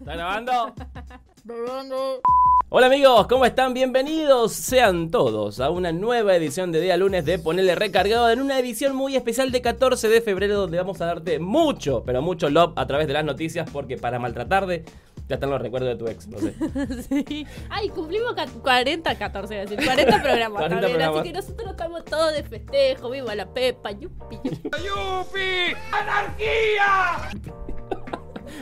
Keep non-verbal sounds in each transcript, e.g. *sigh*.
¿Está *laughs* grabando? Hola amigos, ¿cómo están? Bienvenidos sean todos a una nueva edición de Día Lunes de Ponerle Recargado en una edición muy especial de 14 de febrero donde vamos a darte mucho, pero mucho love a través de las noticias porque para maltratarte ya están los recuerdos de tu ex, no sé. *laughs* Sí. Ay, cumplimos ca- 40, 14, es decir, 40 *laughs* programas 40 también. programas. Así que nosotros estamos todos de festejo. Viva la Pepa, yupi, yupi.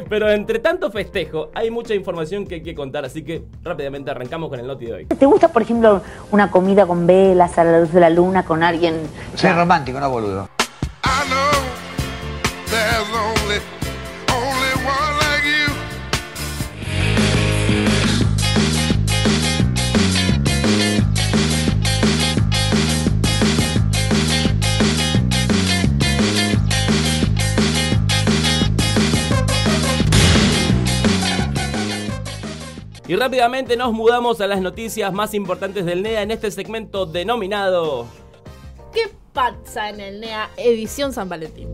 Pero entre tanto festejo hay mucha información que hay que contar, así que rápidamente arrancamos con el noti de hoy. ¿Te gusta, por ejemplo, una comida con velas a la luz de la luna con alguien? Soy romántico, no boludo. Rápidamente nos mudamos a las noticias más importantes del NEA en este segmento denominado... ¿Qué pasa en el NEA edición San Valentín?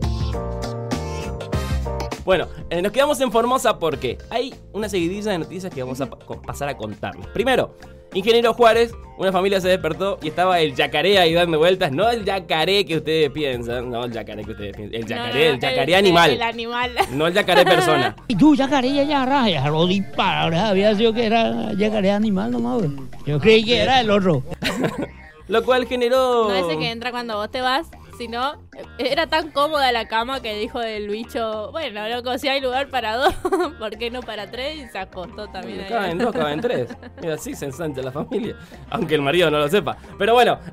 Bueno, eh, nos quedamos en Formosa porque hay una seguidilla de noticias que vamos a pa- pasar a contarles. Primero, Ingeniero Juárez, una familia se despertó y estaba el yacaré ahí dando vueltas. No el yacaré que ustedes piensan, no el yacaré que ustedes piensan. El yacaré, No, el yacaré el- animal. El animal. No el yacaré persona. *laughs* Y tú, yacaré, ya, ya, raya, lo dispara, había sido que era yacaré animal nomás. Yo creí que era el otro. *laughs* Lo cual generó. No ese que entra cuando vos te vas, sino era tan cómoda la cama que dijo el bicho, bueno, loco, si hay lugar para dos, *laughs* ¿por qué no para tres? Y se acostó también ahí. Caben dos, caben tres. Mira, así se ensancha la familia. Aunque el marido no lo sepa. Pero bueno, *laughs*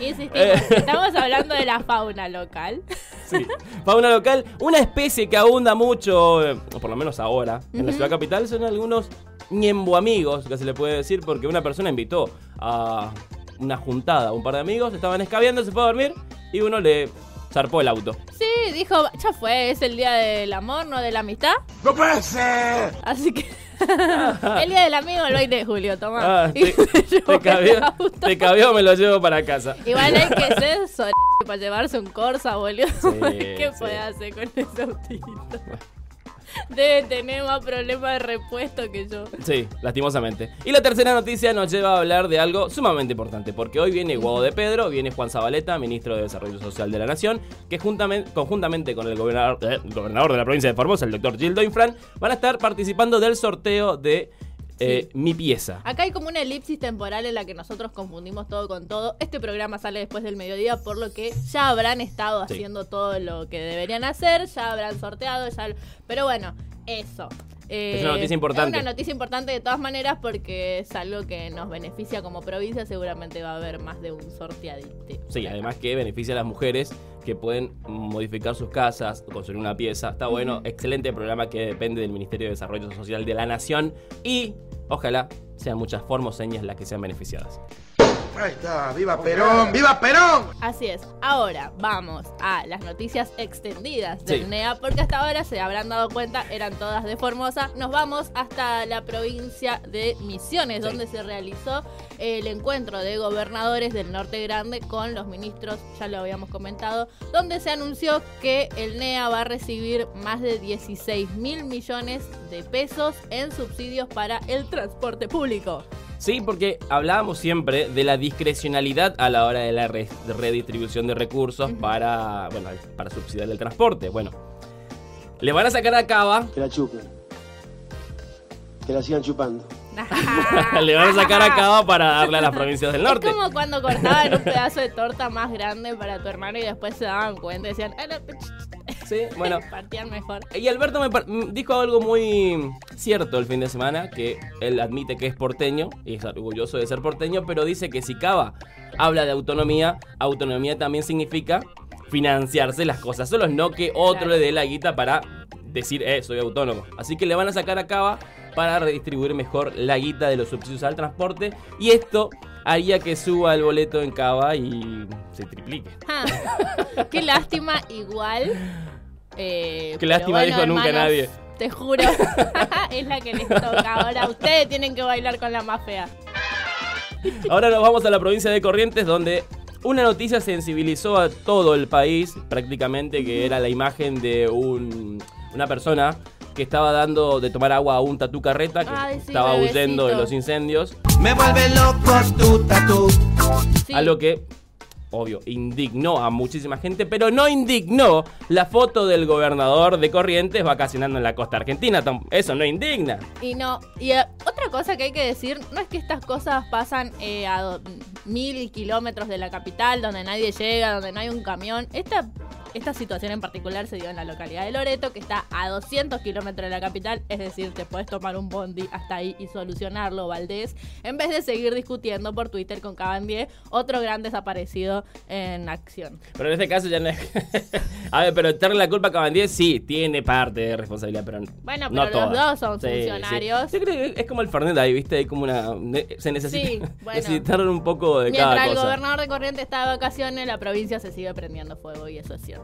Insistimos, Eh. estamos hablando de la fauna local. *laughs* sí. Fauna local, una especie que abunda mucho, o por lo menos ahora, en la ciudad capital, son algunos ñembo amigos, que se le puede decir, porque una persona invitó a una juntada, un par de amigos, estaban escabeando, se fue a dormir y uno le zarpó el auto. Sí, dijo, ya fue, es el día del amor, no de la amistad. ¡No puede ser! Así que *laughs* el día del amigo el 20 de julio, toma. Ah, *laughs* Y te, te cabió, auto. te cabió, me lo llevo para casa. Igual hay que *laughs* ser sol para llevarse un Corsa, boludo. ¿Qué sí. puede hacer con ese autito? *laughs* Debe tener más problemas de repuesto que yo. Sí, lastimosamente. Y la tercera noticia nos lleva a hablar de algo sumamente importante, porque hoy viene Guado de Pedro, viene Juan Zabaleta, ministro de Desarrollo Social de la Nación, que juntamente, conjuntamente con el gobernador, eh, gobernador de la provincia de Formosa, el doctor Gildo Infran, van a estar participando del sorteo de eh, Mi Pieza. Acá hay como una elipsis temporal en la que nosotros confundimos todo con todo. Este programa sale después del mediodía, por lo que ya habrán estado Sí. haciendo todo lo que deberían hacer, ya habrán sorteado, ya... Pero bueno, eso. Eh, Es una noticia importante. Es una noticia importante de todas maneras porque es algo que nos beneficia como provincia. Seguramente va a haber más de un sorteadito. Sí, además que beneficia a las mujeres que pueden modificar sus casas, construir una pieza. Está bueno, excelente programa que depende del Ministerio de Desarrollo Social de la Nación y ojalá sean muchas formoseñas las que sean beneficiadas. Ahí está, ¡viva Perón! ¡Viva Perón! Así es. Ahora vamos a las noticias extendidas del Sí. NEA, porque hasta ahora se habrán dado cuenta, eran todas de Formosa. Nos vamos hasta la provincia de Misiones, Sí. donde se realizó el encuentro de gobernadores del Norte Grande con los ministros, ya lo habíamos comentado, donde se anunció que el NEA va a recibir más de 16 mil millones de pesos en subsidios para el transporte público. Sí, porque hablábamos siempre de la discrecionalidad a la hora de la re- redistribución de recursos para, bueno, para subsidiar el transporte. Bueno, le van a sacar a Cava, Que la chupen. Que la sigan chupando. Le van a sacar a Cava para darle a las provincias del norte. Es como cuando cortaban un pedazo de torta más grande para tu hermano y después se daban cuenta y decían, "Ah, no, Sí, *laughs* bueno. partían mejor. Y Alberto me par- m- dijo algo muy cierto el fin de semana, que él admite que es porteño, y es orgulloso de ser porteño, pero dice que si Cava habla de autonomía, autonomía también significa financiarse las cosas solos, no que otro Claro. le dé la guita para decir, eh, soy autónomo. Así que le van a sacar a Cava para redistribuir mejor la guita de los subsidios al transporte, y esto haría que suba el boleto en Cava y se triplique. Ah, qué lástima, igual. eh, Qué lástima, dijo nunca nadie. Te juro, *laughs* es la que les toca. Ahora ustedes tienen que bailar con la más fea. Ahora nos vamos a la provincia de Corrientes, donde una noticia sensibilizó a todo el país, prácticamente, que era la imagen de un- una persona que estaba dando de tomar agua a un tatu carreta que Ay, sí, estaba huyendo de los incendios. Me vuelve loco tu tatu. Sí. Algo que, obvio, indignó a muchísima gente, pero no indignó la foto del gobernador de Corrientes vacacionando en la costa argentina. Eso no indigna. Y no, y eh, otra cosa que hay que decir, no es que estas cosas pasan eh, a mil kilómetros de la capital, donde nadie llega, donde no hay un camión. Esta, esta situación en particular se dio en la localidad de Loreto, que está a 200 kilómetros de la capital, es decir, te puedes tomar un bondi hasta ahí y solucionarlo, Valdés, en vez de seguir discutiendo por Twitter con Cabandier, otro gran desaparecido en acción. Pero en este caso ya no es. *laughs* a ver, pero echarle la culpa a Cabandier sí tiene parte de responsabilidad, pero Bueno, no pero los toda. dos son funcionarios. Yo creo que es como el Fernet ahí, ¿viste? Hay como una. Se necesita. Sí, *laughs* bueno. necesitaron un poco de Mientras cada el cosa. gobernador de Corrientes está de vacaciones, la provincia se sigue prendiendo fuego y eso es cierto.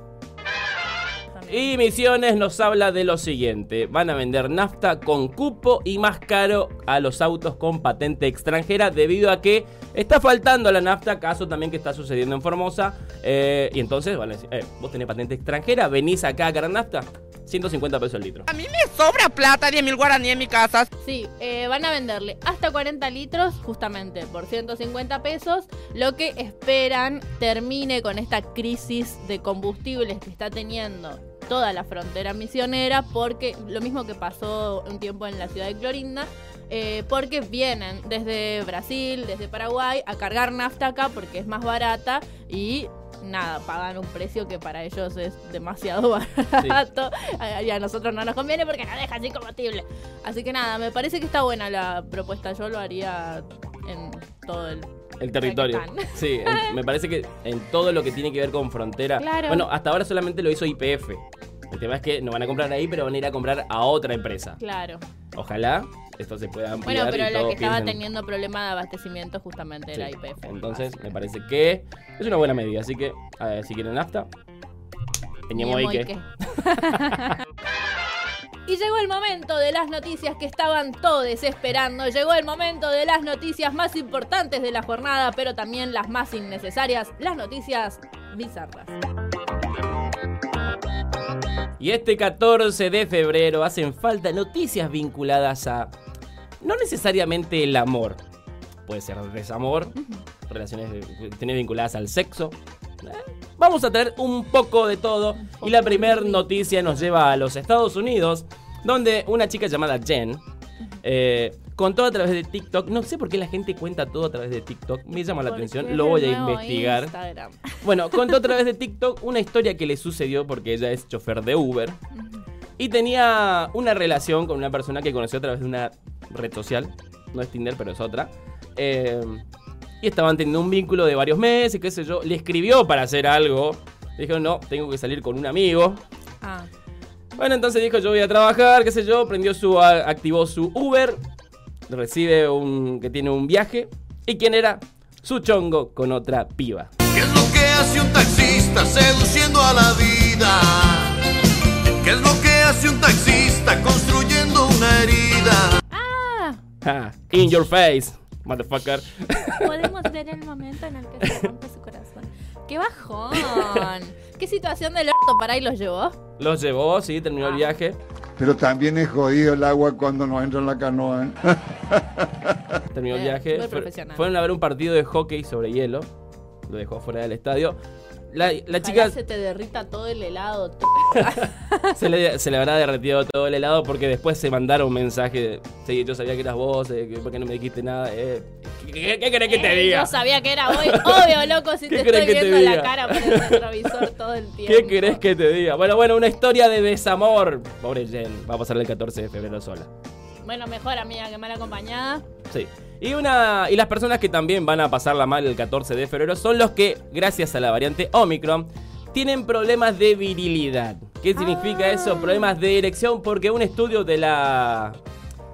Y Misiones nos habla de lo siguiente: van a vender nafta con cupo y más caro a los autos con patente extranjera, debido a que está faltando la nafta, caso también que está sucediendo en Formosa. eh, y entonces van a decir: eh, vos tenés patente extranjera, venís acá a ganar nafta, 150 pesos el litro. A mí me sobra plata, 10 mil guaraní en mi casa. Sí, eh, van a venderle hasta 40 litros justamente por 150 pesos, lo que esperan termine con esta crisis de combustibles que está teniendo toda la frontera misionera, porque lo mismo que pasó un tiempo en la ciudad de Clorinda, eh, porque vienen desde Brasil, desde Paraguay, a cargar nafta acá porque es más barata y nada, pagan un precio que para ellos es demasiado *laughs* barato. Y a nosotros no nos conviene porque nos deja sin combustible. Así que nada, me parece que está buena la propuesta, yo lo haría en todo el... El territorio. *laughs* Sí, en- me parece que en todo lo que tiene que ver con frontera. Claro. Bueno, hasta ahora solamente lo hizo IPF. El tema es que no van a comprar ahí, pero van a ir a comprar a otra empresa. Claro. Ojalá esto se pueda ampliar. Bueno, pero y la que estaba teniendo problema de abastecimiento justamente era Sí. IPF. Entonces, me parece que es una buena medida. Así que, a ver, si quieren nafta, teníamos ahí que. Y llegó el momento de las noticias que estaban todos esperando. Llegó el momento de las noticias más importantes de la jornada, pero también las más innecesarias, las noticias bizarras. Y este 14 de febrero hacen falta noticias vinculadas a no necesariamente el amor. Puede ser desamor, relaciones de- cuestiones vinculadas al sexo. Vamos a tener un poco de todo. Y la primera noticia nos lleva a los Estados Unidos, donde una chica llamada Jen eh, contó a través de TikTok. No sé por qué la gente cuenta todo a través de TikTok. Me llama la Porque atención. Lo voy a investigar. Instagram. Bueno, contó a *laughs* través de TikTok una historia que le sucedió porque ella es chofer de Uber. Y tenía una relación con una persona que conoció a través de una red social. No es Tinder, pero es otra. Eh, y estaban teniendo un vínculo de varios meses, qué sé yo. Le escribió para hacer algo. Dijo, no, tengo que salir con un amigo. Ah, Bueno, entonces dijo, yo voy a trabajar, qué sé yo. Prendió su, activó su Uber. Recibe un, que tiene un viaje. ¿Y quién era? Su chongo con otra piba. ¿Qué es lo que hace un taxista seduciendo a la vida? ¿Qué es lo que hace un taxista construyendo una herida? ah, Ja, in your face, motherfucker. podemos ver el momento en el que se rompe su corazón. ¡Qué bajón! ¿Qué situación del orto para ahí los llevó? Los llevó, sí, terminó el Ah. viaje. Pero también es jodido el agua cuando nos entra en la canoa. ¿eh? Terminó el Eh, viaje. muy Fue- profesional. fueron a ver un partido de hockey sobre hielo. Lo dejó fuera del estadio. La, la Ojalá chica se te derrita todo el helado. *laughs* se le, se le habrá derretido todo el helado porque después se mandaron un mensaje. Sí, yo sabía que eras vos, eh, ¿por qué no me dijiste nada? Eh, ¿qué, qué- querés que te Eh, diga? Yo sabía que era hoy. *laughs* Obvio, loco, si ¿Qué te estoy te viendo la cara por el retrovisor todo el *laughs* tiempo. ¿Qué querés que te diga? Bueno, bueno, una historia de desamor. Pobre Jen, va a pasar el 14 de febrero sola. Bueno, mejor amiga que mal acompañada. Sí. Y, una, y las personas que también van a pasarla mal el 14 de febrero son los que, gracias a la variante Omicron, tienen problemas de virilidad. ¿Qué significa eso? Problemas de erección porque un estudio de la,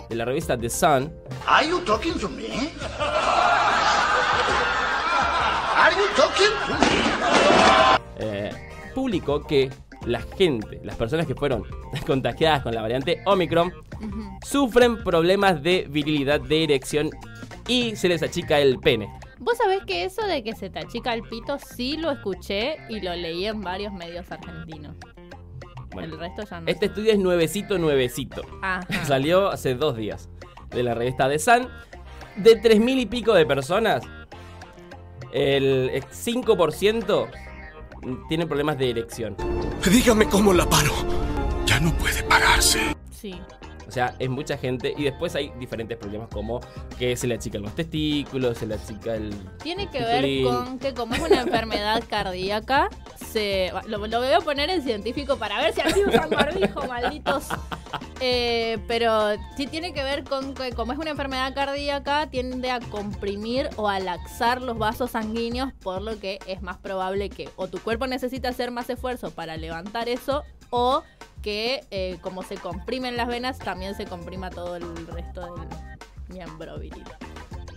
de la revista The Sun Are you talking to me? Are you talking to me? eh, publicó que la gente, las personas que fueron *laughs* contagiadas con la variante Omicron, sufren problemas de virilidad, de erección y se les achica el pene. Vos sabés que eso de que se te achica el pito sí lo escuché y lo leí en varios medios argentinos. Bueno, el resto ya no. este estudio es nuevecito, nuevecito. Ajá. *laughs* Salió hace dos días de la revista The Sun. De tres mil y pico de personas, el 5% tiene problemas de erección. Dígame cómo la paro. Ya no puede pararse. Sí. O sea, es mucha gente. Y después hay diferentes problemas como que se le achican los testículos, se le achica el... Tiene que ver con que como es una enfermedad cardíaca, se lo, lo voy a poner en científico para ver si así usan barbijo, malditos. Eh, pero sí tiene que ver con que como es una enfermedad cardíaca, tiende a comprimir o a laxar los vasos sanguíneos, por lo que es más probable que o tu cuerpo necesita hacer más esfuerzo para levantar eso, o que eh, como se comprimen las venas, también se comprima todo el resto del miembro viril.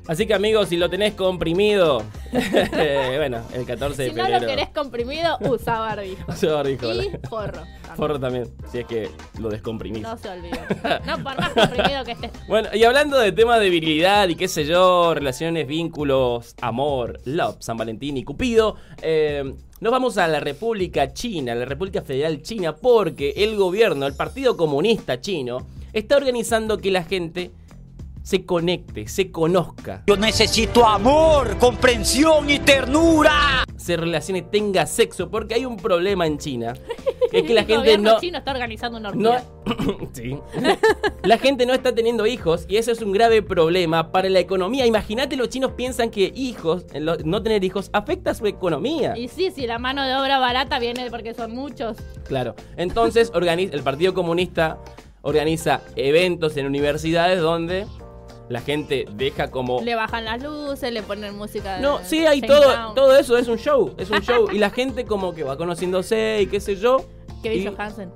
Así que amigos, si lo tenés comprimido, *laughs* *laughs* bueno, el 14 de Si no febrero... lo querés comprimido, usa barbijo. *laughs* Usa barbijo, Y forro. también. Forro también, si es que lo descomprimís. No se olvide. No, por más comprimido que estés. Bueno, y hablando de temas de virilidad y qué sé yo, relaciones, vínculos, amor, love, San Valentín y Cupido, eh, nos vamos a la República China, la República Federal China, porque el gobierno, el Partido Comunista Chino, está organizando que la gente se conecte, se conozca, Yo necesito amor, comprensión y ternura. Se relacione, tenga sexo, porque hay un problema en China, que es que la *laughs* El gente gobierno no... chino está organizando una No, orgía. *coughs* sí. La gente no está teniendo hijos y eso es un grave problema para la economía. Imagínate, los chinos piensan que hijos, lo- no tener hijos, afecta a su economía. Y sí, si la mano de obra barata viene porque son muchos. Claro. Entonces, organiza, el Partido Comunista organiza eventos en universidades donde la gente deja como. Le bajan las luces, le ponen música de. No, sí, hay todo, todo eso, es un show, es un show. *laughs* Y la gente como que va conociéndose y qué sé yo. Kevin y- Johansen.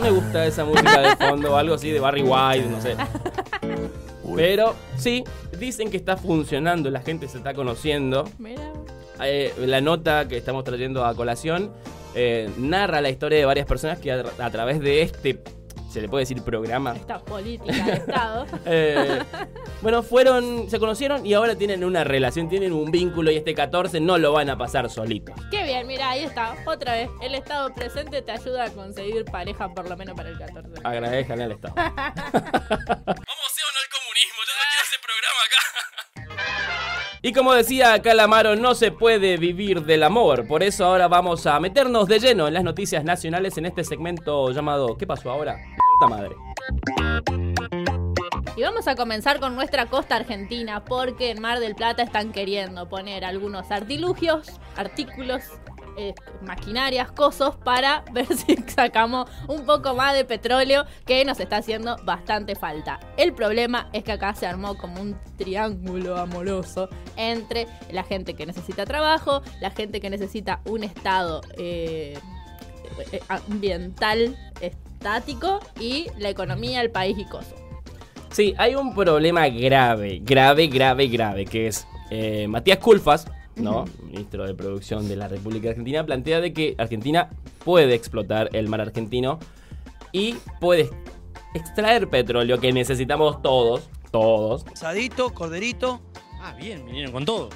Me gusta esa música de fondo o algo así de Barry White, no sé. Pero sí, dicen que está funcionando, la gente se está conociendo. Mira. Eh, la nota que estamos trayendo a colación eh, narra la historia de varias personas que a, a través de este, se le puede decir programa, Esta política de Estado. *laughs* eh, bueno, fueron, se conocieron y ahora tienen una relación, tienen un vínculo y este 14 no lo van a pasar solitos. Qué bien, mira, ahí está. Otra vez. El Estado presente te ayuda a conseguir pareja por lo menos para el 14. Agradezcan al Estado. *laughs* ¿Vamos sí o no al comunismo? Yo no quiero ese programa acá. Y como decía Calamaro, no se puede vivir del amor. Por eso ahora vamos a meternos de lleno en las noticias nacionales en este segmento llamado ¿Qué pasó ahora? Puta madre. Y vamos a comenzar con nuestra costa argentina, porque en Mar del Plata están queriendo poner algunos artilugios, artículos, eh, maquinarias, cosos para *laughs* ver si sacamos un poco más de petróleo que nos está haciendo bastante falta. El problema es que acá se armó como un triángulo amoroso entre la gente que necesita trabajo, la gente que necesita un estado eh, eh, ambiental estático y la economía, el país y cosas. Sí, hay un problema grave, grave, grave, grave, que es eh, Matías Culfas, ¿no? *laughs* Ministro de Producción de la República Argentina, plantea de que Argentina puede explotar el mar argentino y puede extraer petróleo que necesitamos todos, todos. Asadito, corderito. Ah, bien, vinieron con todo.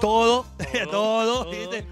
Todo, *laughs* todo, ¿viste?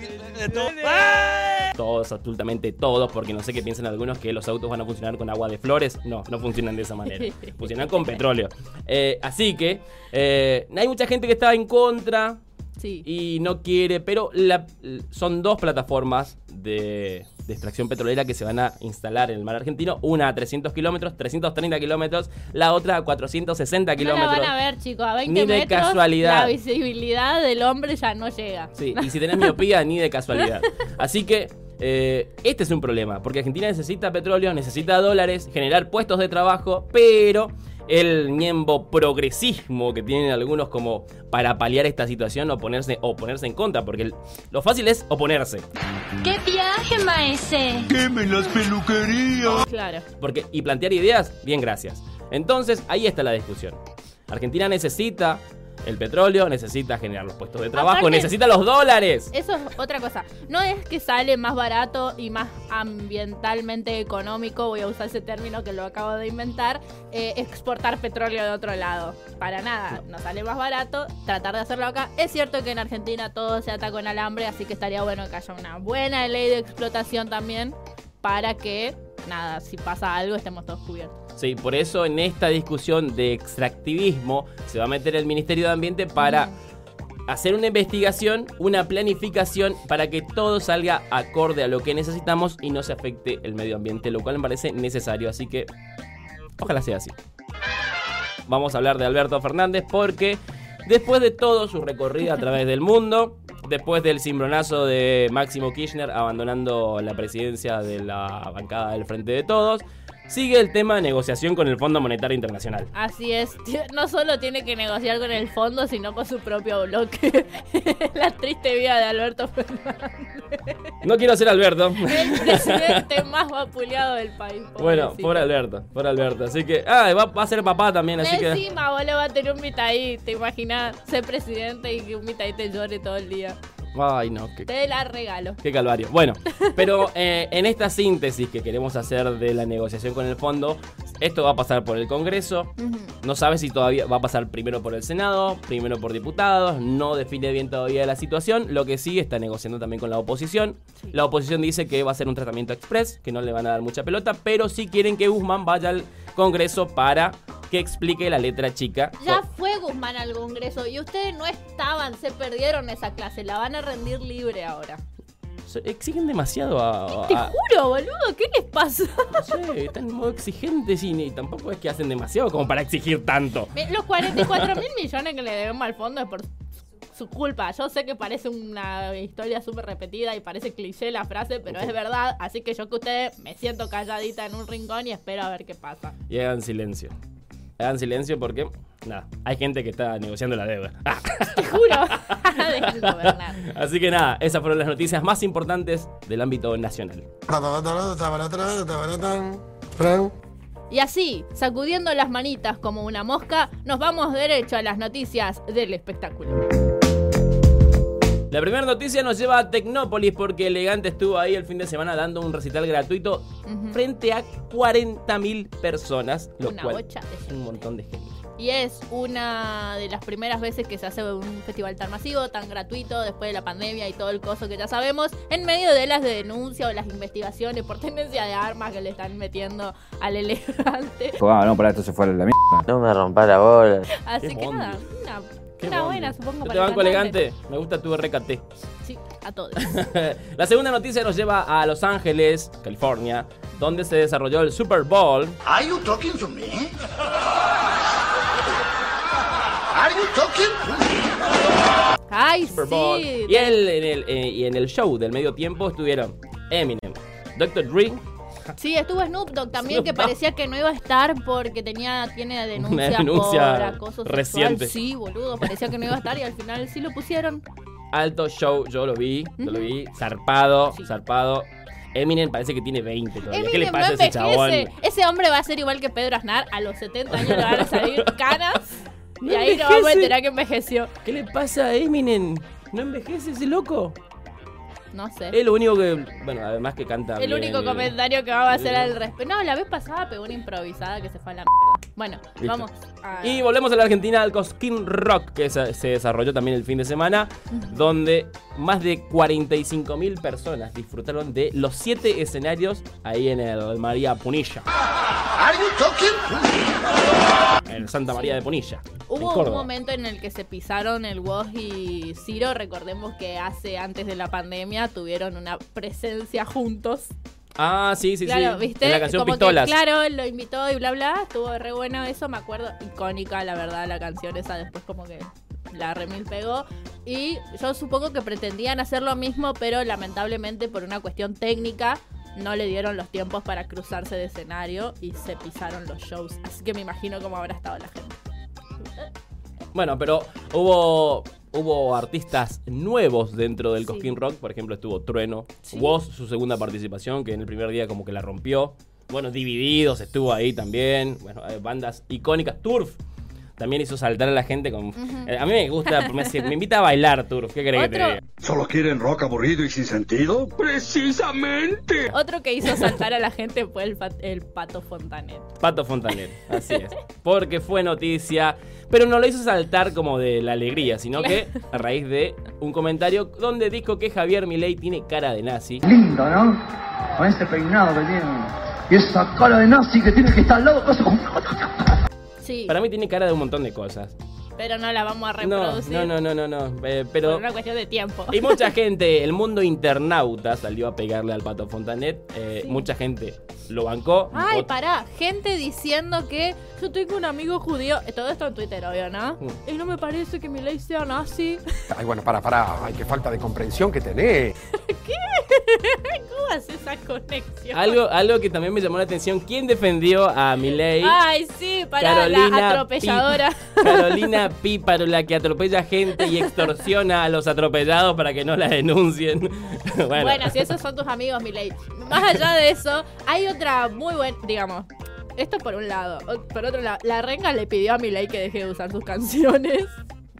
De. Todos, absolutamente todos, porque no sé qué piensan algunos que los autos van a funcionar con agua de flores. No, no funcionan de esa manera. *laughs* Funcionan con petróleo. Eh, así que eh, hay mucha gente que está en contra Sí. y no quiere, pero la- son dos plataformas de, de extracción petrolera que se van a instalar en el mar argentino. Una a 300 kilómetros, 330 kilómetros, la otra a 460 No la kilómetros. van a ver, chicos. A 20 Ni de metros casualidad. la visibilidad del hombre ya no llega. Sí, y si tenés miopía, ni de casualidad. *laughs* Así que eh, este es un problema, porque Argentina necesita petróleo, necesita dólares, generar puestos de trabajo, pero el ñembo progresismo que tienen algunos como para paliar esta situación o ponerse, o ponerse en contra, porque el- lo fácil es oponerse. ¡Qué viaje, maese! ¡Quemen las peluquerías! Claro. Porque, y plantear ideas, bien, gracias. Entonces, ahí está la discusión. Argentina necesita el petróleo, necesita generar los puestos de trabajo, Aparte- necesita los dólares. Eso es otra cosa. No es que sale más barato y más ambientalmente económico, voy a usar ese término que lo acabo de inventar, eh, exportar petróleo de otro lado. Para nada, no sale más barato tratar de hacerlo acá. Es cierto que en Argentina todo se ata con alambre, así que estaría bueno que haya una buena ley de explotación también para que, nada, si pasa algo estemos todos cubiertos. Sí, por eso en esta discusión de extractivismo se va a meter el Ministerio de Ambiente para hacer una investigación, una planificación para que todo salga acorde a lo que necesitamos y no se afecte el medio ambiente, lo cual me parece necesario, así que ojalá sea así. Vamos a hablar de Alberto Fernández porque después de todo su recorrido a través del mundo, después del cimbronazo de Máximo Kirchner abandonando la presidencia de la bancada del Frente de Todos, sigue el tema de negociación con el Fondo Monetario Internacional. Así es, *laughs* no solo tiene que negociar con el fondo, sino con su propio bloque. *laughs* La triste vida de Alberto Fernández, No quiero ser Alberto. *laughs* el presidente más vapuleado del país. Bueno, pobrecito. por Alberto, por Alberto. Así que, ah, va, va a ser papá también, así que... Encima, boludo, va a tener un mitad ¿Te imaginas ser presidente y que un mitad te llore todo el día? Ay, no, qué, Te la regalo. qué calvario. Bueno, pero eh, en esta síntesis que queremos hacer de la negociación con el fondo, esto va a pasar por el Congreso. No sabe si todavía va a pasar primero por el Senado, primero por diputados, no define bien todavía la situación. Lo que sí está negociando también con la oposición. La oposición dice que va a ser un tratamiento express, que no le van a dar mucha pelota, pero sí quieren que Guzmán vaya al Congreso para que explique la letra chica. Ya fue Guzmán al Congreso y ustedes no estaban, se perdieron esa clase, la van a rendir libre ahora. Exigen demasiado a. Te juro, boludo, ¿qué les pasa? no sé, están en modo exigentes y ni- tampoco es que hacen demasiado como para exigir tanto. Los 44 mil millones que le debemos al fondo es por su culpa. Yo sé que parece una historia súper repetida y parece cliché la frase, pero es verdad. Así que yo que ustedes me siento calladita en un rincón y espero a ver qué pasa. Y hagan silencio. Hagan silencio porque, nada, hay gente que está negociando la deuda. *laughs* Te juro. *laughs* Así que nada, esas fueron las noticias más importantes del ámbito nacional. Y así, sacudiendo las manitas como una mosca, nos vamos derecho a las noticias del espectáculo. La primera noticia nos lleva a Tecnópolis porque Elegante estuvo ahí el fin de semana dando un recital gratuito frente a 40.000 personas, lo Una cual bocha de es un montón de gente. Y es una de las primeras veces que se hace un festival tan masivo, tan gratuito, después de la pandemia y todo el coso que ya sabemos, en medio de las denuncias o las investigaciones por tenencia de armas que le están metiendo al elegante. Ah, no, para esto se fue a la mierda. No me rompa la bola. Así Qué que bondi. nada, una, una buena supongo Yo para te el banco elegante, me gusta tu RKT. Sí, a todos. *laughs* La segunda noticia nos lleva a Los Ángeles, California, donde se desarrolló el Super Bowl. Are you talking to me? Are you talking to me? Ay, Super Bowl. sí. Y, el- en el, eh, y en el show del medio tiempo estuvieron Eminem, Dr. Dre, Sí, estuvo Snoop Dogg también, Snoop que parecía que no iba a estar porque tenía tiene denuncia, Una denuncia por acoso sexual. reciente. Sí, boludo, parecía que no iba a estar y al final sí lo pusieron. alto show, yo lo vi, yo lo vi, zarpado, zarpado. Eminem parece que tiene 20 todavía. ¿Qué le pasa a no ese chabón? Ese hombre va a ser igual que Pedro Aznar. A los 70 años le van a *laughs* salir canas. Y No ahí nos vamos a enterar que envejeció. ¿Qué le pasa a Eminem? ¿No envejece ese loco? No sé. Es lo único que, bueno, además que canta El bien, único comentario que vamos a hacer al respecto. No, la vez pasada pegó una improvisada que se fue a la mierda. Bueno, Listo. vamos a... Y volvemos a la Argentina al Cosquín Rock, que se, se desarrolló también el fin de semana, donde más de 45.000 personas disfrutaron de los siete escenarios ahí en el María Punilla, en el Santa María de Punilla. Hubo un momento en el que se pisaron el Woz y Ciro. Recordemos que hace, antes de la pandemia, tuvieron una presencia juntos. Ah, sí, sí, claro, sí. ¿viste? En la canción Como que, Pistolas. claro, lo invitó y bla, bla. Estuvo re bueno eso, me acuerdo. Icónica, la verdad, la canción esa. Después como que la remil pegó. Y yo supongo que pretendían hacer lo mismo, pero lamentablemente por una cuestión técnica no le dieron los tiempos para cruzarse de escenario y se pisaron los shows. Así que me imagino cómo habrá estado la gente. Bueno, pero hubo hubo artistas nuevos dentro del Sí. Cosquín Rock. Por ejemplo, estuvo Trueno. Sí. Woz, su segunda participación, que en el primer día como que la rompió. Bueno, Divididos estuvo ahí también. Bueno, eh, bandas icónicas. Turf. También hizo saltar a la gente con... Eh, a mí me gusta, me, me invita a bailar, Turf. ¿Qué querés que te diga? ¿Solo quieren rock aburrido y sin sentido? ¡Precisamente! Otro que hizo saltar a la gente fue el, el Pato Fontanet. Pato Fontanet, así es. Porque fue noticia, pero no lo hizo saltar como de la alegría, sino que a raíz de un comentario donde dijo que Javier Milei tiene cara de nazi. Lindo, ¿no? Con ese peinado que tiene. Y esa cara de nazi que tiene que estar al lado. como- Sí, Para mí tiene cara de un montón de cosas. pero no la vamos a reproducir no, no, no, no, no. eh, por pero una cuestión de tiempo. y mucha *laughs* gente, el mundo internauta salió a pegarle al Pato Fontanet. eh, Sí. Mucha gente lo bancó. Ay, Ot- pará, gente diciendo que yo tengo un amigo judío, eh, todo esto en Twitter, obvio, ¿no? Mm. Y no me parece que mi ley sea nazi. Ay, bueno, para, para. Ay, qué falta de comprensión que tenés. *laughs* *laughs* ¿Cómo hace esa conexión? Algo, algo que también me llamó la atención. ¿Quién defendió a Milei? Ay, sí, pará, la atropelladora. Pi- *laughs* Carolina Píparo, la que atropella gente y extorsiona a los atropellados para que no la denuncien. *laughs* bueno, Bueno. si esos son tus amigos, mi ley. Más allá de eso, hay otra muy buena, digamos. Esto por un lado. Por otro lado, la renga le pidió a Milei que deje de usar sus canciones.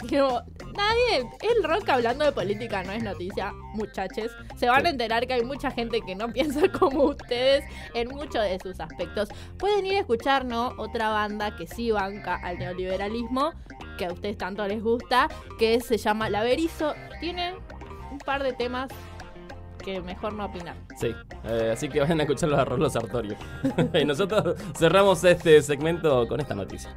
Digo, nadie, el rock hablando de política no es noticia, muchachos. Se van a enterar que hay mucha gente que no piensa como ustedes en muchos de sus aspectos. Pueden ir a escuchar, ¿no? Otra banda que sí banca al neoliberalismo, que a ustedes tanto les gusta, que se llama La Berizo. Tiene un par de temas que mejor no opinar. Sí, eh, así que vayan a escuchar los arroz Sartorio. y nosotros cerramos este segmento con esta noticia.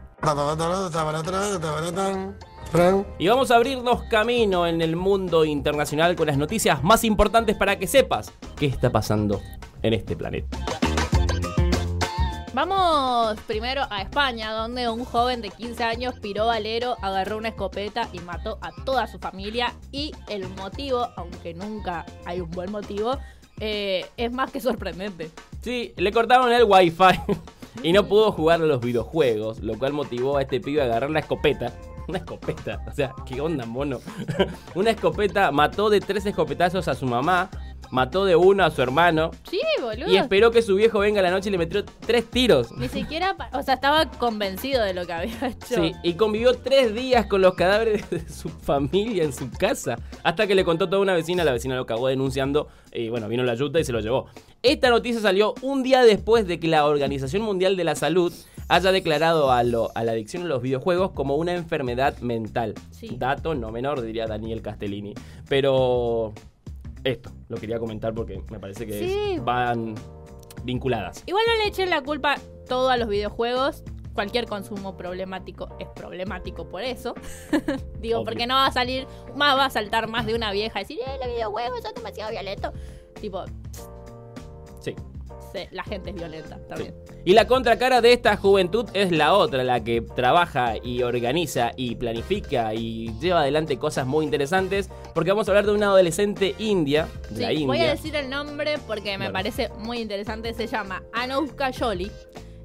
Y vamos a abrirnos camino en el mundo internacional con las noticias más importantes para que sepas qué está pasando en este planeta. Vamos primero a España, donde un joven de 15 años piró valero, agarró una escopeta y mató a toda su familia. Y el motivo, aunque nunca hay un buen motivo, eh, es más que sorprendente. Sí, le cortaron el wifi *laughs* y no pudo jugar a los videojuegos, lo cual motivó a este pibe a agarrar la escopeta. Una escopeta, o sea, ¿qué onda, mono? *laughs* Una escopeta, mató de tres escopetazos a su mamá, mató de uno a su hermano Sí, boludo. y esperó que su viejo venga a la noche y le metió tres tiros. Ni siquiera, o sea, estaba convencido de lo que había hecho. Sí, y convivió tres días con los cadáveres de su familia en su casa. Hasta que le contó toda una vecina, la vecina lo cagó denunciando. Y bueno, vino la yuta y se lo llevó. Esta noticia salió un día después de que la Organización Mundial de la Salud haya declarado a, lo- a la adicción a los videojuegos como una enfermedad mental. Sí. Dato no menor, diría Daniel Castellini. Pero esto lo quería comentar porque me parece que es- van vinculadas. Igual no le echen la culpa todo a los videojuegos. Cualquier consumo problemático es problemático por eso. *laughs* Digo, Obvio. porque no va a salir, más va a saltar más de una vieja y decir, eh, los videojuegos son demasiado violentos. Tipo, Sí. La gente es violenta también. Y la contracara de esta juventud es la otra, la que trabaja y organiza y planifica y lleva adelante cosas muy interesantes, porque vamos a hablar de una adolescente india, de Sí, la voy a decir el nombre porque me Bueno. parece muy interesante. Se llama Anoushka Jolie,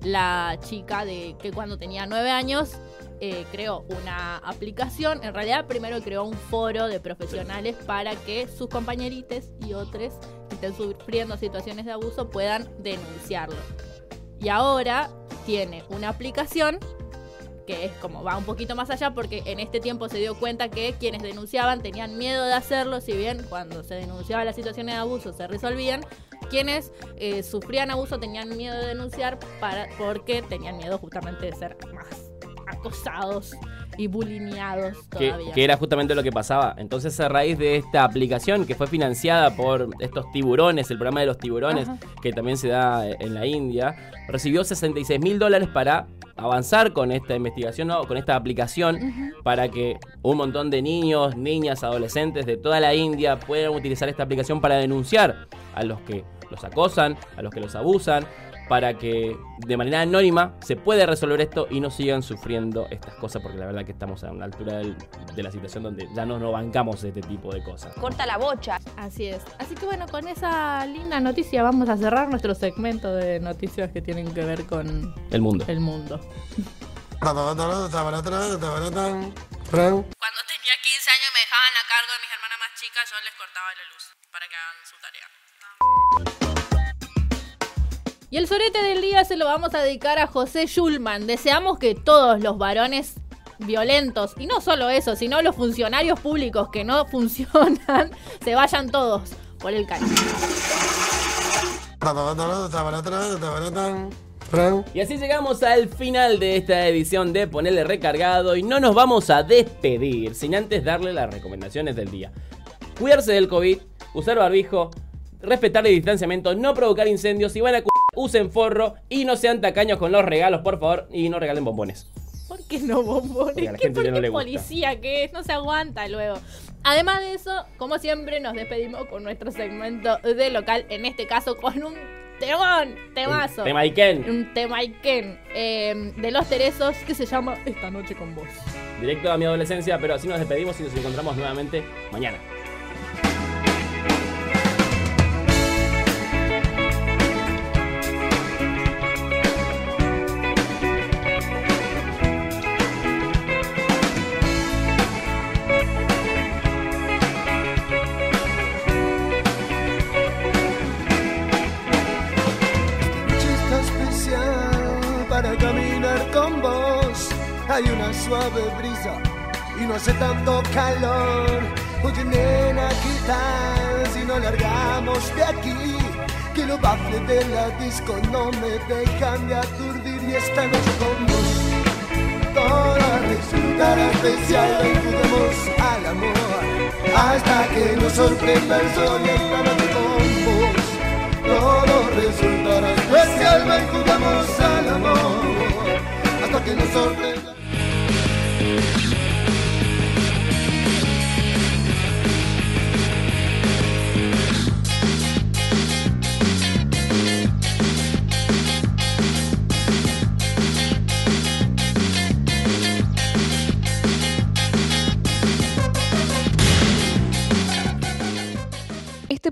la chica de que cuando tenía nueve años eh, creó una aplicación. En realidad, primero creó un foro de profesionales para que sus compañerites y otros estén sufriendo situaciones de abuso puedan denunciarlo. Y ahora tiene una aplicación que es como va un poquito más allá porque en este tiempo se dio cuenta que quienes denunciaban tenían miedo de hacerlo, si bien cuando se denunciaba las situaciones de abuso se resolvían, quienes eh, sufrían abuso tenían miedo de denunciar para, porque tenían miedo justamente de ser más acosados y bulineados Que, todavía. que era justamente lo que pasaba. Entonces, a raíz de esta aplicación que fue financiada por estos tiburones, el programa de los tiburones, Ajá. que también se da en la India, recibió 66 mil dólares para avanzar con esta investigación, ¿no? con esta aplicación, para que un montón de niños, niñas, adolescentes de toda la India puedan utilizar esta aplicación para denunciar a los que los acosan, a los que los abusan, para que de manera anónima se pueda resolver esto y no sigan sufriendo estas cosas, porque la verdad que estamos a una altura del- de la situación donde ya no nos bancamos este tipo de cosas. Corta la bocha. Así es. Así que bueno, con esa linda noticia vamos a cerrar nuestro segmento de noticias que tienen que ver con El mundo. el mundo. Cuando tenía 15 años me dejaban a cargo de mis hermanas más chicas, yo les cortaba la luz para que hagan su tarea. Y el sorete del día se lo vamos a dedicar a José Schulman. Deseamos que todos los varones violentos. Y no solo eso, sino los funcionarios públicos que no *laughs* funcionan, se vayan todos por el caño. Y así llegamos al final de esta edición de Ponerle Recargado y no nos vamos a despedir sin antes darle las recomendaciones del día. Cuidarse del COVID, usar barbijo, respetar el distanciamiento, no provocar incendios, y van a usen forro y no sean tacaños con los regalos, por favor, y no regalen bombones. ¿Por qué no bombones? Porque a la ¿Qué gente por no le gusta. policía que es? No se aguanta luego. Además de eso, como siempre, nos despedimos con nuestro segmento de local, en este caso con un temón, temazo. Un tema Iken. Un tema Iken, eh, de los Teresos que se llama Esta noche con vos. Directo a mi adolescencia, pero así nos despedimos y nos encontramos nuevamente mañana. Calor. Oye, nena, ¿qué tal si nos largamos de aquí? Que los baffles de la disco no me dejan de aturdir y esta noche con vos. Todo resultará especial, juguemos al amor. Hasta que nos sorprenda el sol y esta noche con vos todo resultará especial, ven, jugamos al amor, hasta que nos sorprenda.